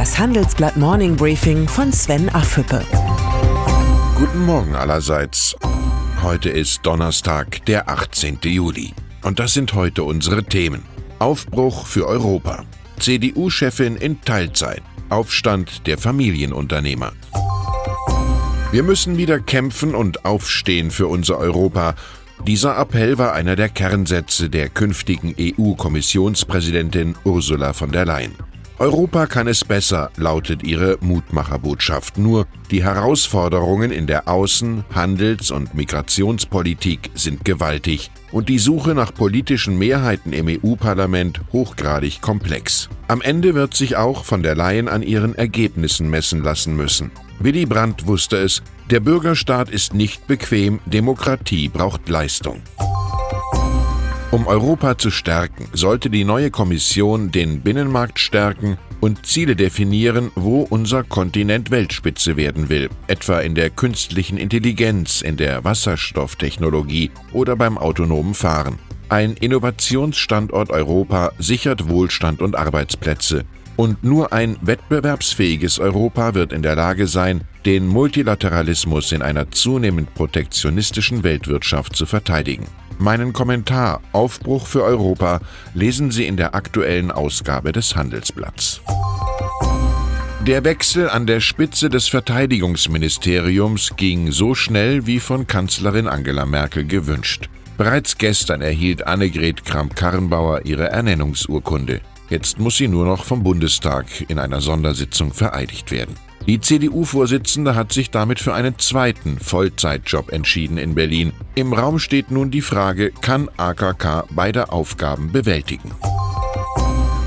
Das Handelsblatt Morning Briefing von Sven Affüppe. Guten Morgen allerseits. Heute ist Donnerstag, der 18. Juli. Und das sind heute unsere Themen. Aufbruch für Europa. CDU-Chefin in Teilzeit. Aufstand der Familienunternehmer. Wir müssen wieder kämpfen und aufstehen für unser Europa. Dieser Appell war einer der Kernsätze der künftigen EU-Kommissionspräsidentin Ursula von der Leyen. Europa kann es besser, lautet ihre Mutmacherbotschaft. Nur die Herausforderungen in der Außen-, Handels- und Migrationspolitik sind gewaltig und die Suche nach politischen Mehrheiten im EU-Parlament hochgradig komplex. Am Ende wird sich auch von der Leyen an ihren Ergebnissen messen lassen müssen. Willy Brandt wusste es, der Bürgerstaat ist nicht bequem, Demokratie braucht Leistung. Um Europa zu stärken, sollte die neue Kommission den Binnenmarkt stärken und Ziele definieren, wo unser Kontinent Weltspitze werden will, etwa in der künstlichen Intelligenz, in der Wasserstofftechnologie oder beim autonomen Fahren. Ein Innovationsstandort Europa sichert Wohlstand und Arbeitsplätze. Und nur ein wettbewerbsfähiges Europa wird in der Lage sein, den Multilateralismus in einer zunehmend protektionistischen Weltwirtschaft zu verteidigen. Meinen Kommentar Aufbruch für Europa lesen Sie in der aktuellen Ausgabe des Handelsblatts. Der Wechsel an der Spitze des Verteidigungsministeriums ging so schnell wie von Kanzlerin Angela Merkel gewünscht. Bereits gestern erhielt Annegret Kramp-Karrenbauer ihre Ernennungsurkunde. Jetzt muss sie nur noch vom Bundestag in einer Sondersitzung vereidigt werden. Die CDU-Vorsitzende hat sich damit für einen zweiten Vollzeitjob entschieden in Berlin. Im Raum steht nun die Frage, kann AKK beide Aufgaben bewältigen?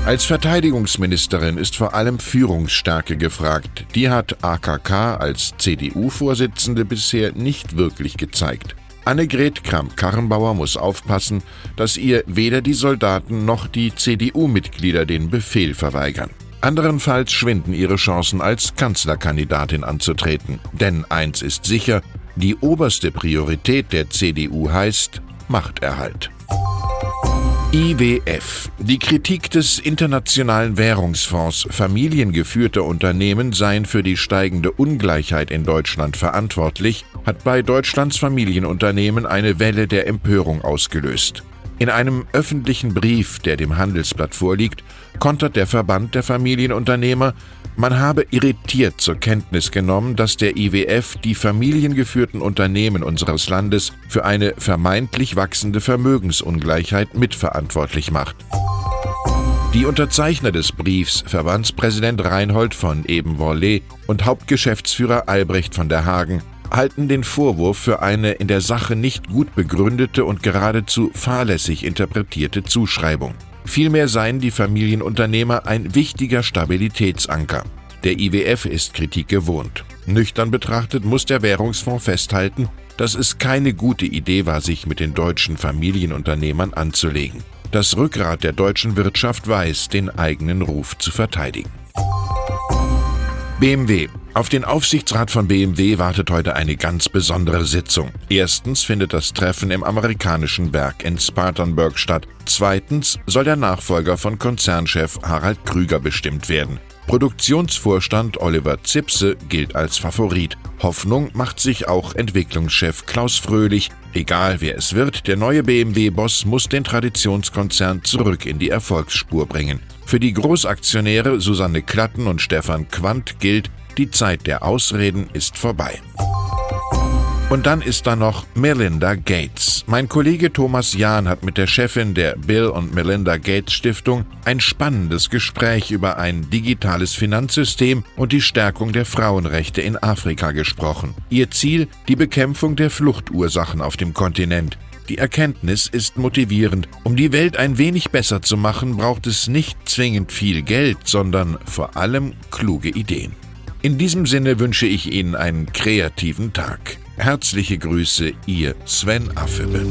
Als Verteidigungsministerin ist vor allem Führungsstärke gefragt. Die hat AKK als CDU-Vorsitzende bisher nicht wirklich gezeigt. Annegret Kramp-Karrenbauer muss aufpassen, dass ihr weder die Soldaten noch die CDU-Mitglieder den Befehl verweigern. Anderenfalls schwinden ihre Chancen als Kanzlerkandidatin anzutreten. Denn eins ist sicher, die oberste Priorität der CDU heißt Machterhalt. IWF. Die Kritik des Internationalen Währungsfonds, familiengeführte Unternehmen seien für die steigende Ungleichheit in Deutschland verantwortlich, hat bei Deutschlands Familienunternehmen eine Welle der Empörung ausgelöst. In einem öffentlichen Brief, der dem Handelsblatt vorliegt, kontert der Verband der Familienunternehmer, man habe irritiert zur Kenntnis genommen, dass der IWF die familiengeführten Unternehmen unseres Landes für eine vermeintlich wachsende Vermögensungleichheit mitverantwortlich macht. Die Unterzeichner des Briefs, Verbandspräsident Reinhold von Ebenvorlee und Hauptgeschäftsführer Albrecht von der Hagen, halten den Vorwurf für eine in der Sache nicht gut begründete und geradezu fahrlässig interpretierte Zuschreibung. Vielmehr seien die Familienunternehmer ein wichtiger Stabilitätsanker. Der IWF ist Kritik gewohnt. Nüchtern betrachtet muss der Währungsfonds festhalten, dass es keine gute Idee war, sich mit den deutschen Familienunternehmern anzulegen. Das Rückgrat der deutschen Wirtschaft weiß, den eigenen Ruf zu verteidigen. BMW. Auf den Aufsichtsrat von BMW wartet heute eine ganz besondere Sitzung. Erstens findet das Treffen im amerikanischen Werk in Spartanburg statt. Zweitens soll der Nachfolger von Konzernchef Harald Krüger bestimmt werden. Produktionsvorstand Oliver Zipse gilt als Favorit. Hoffnung macht sich auch Entwicklungschef Klaus Fröhlich. Egal wer es wird, der neue BMW-Boss muss den Traditionskonzern zurück in die Erfolgsspur bringen. Für die Großaktionäre Susanne Klatten und Stefan Quandt gilt, die Zeit der Ausreden ist vorbei. Und dann ist da noch Melinda Gates. Mein Kollege Thomas Jahn hat mit der Chefin der Bill und Melinda Gates Stiftung ein spannendes Gespräch über ein digitales Finanzsystem und die Stärkung der Frauenrechte in Afrika gesprochen. Ihr Ziel die Bekämpfung der Fluchtursachen auf dem Kontinent. Die Erkenntnis ist motivierend. Um die Welt ein wenig besser zu machen, braucht es nicht zwingend viel Geld, sondern vor allem kluge Ideen. In diesem Sinne wünsche ich Ihnen einen kreativen Tag. Herzliche Grüße, Ihr Sven Affebe.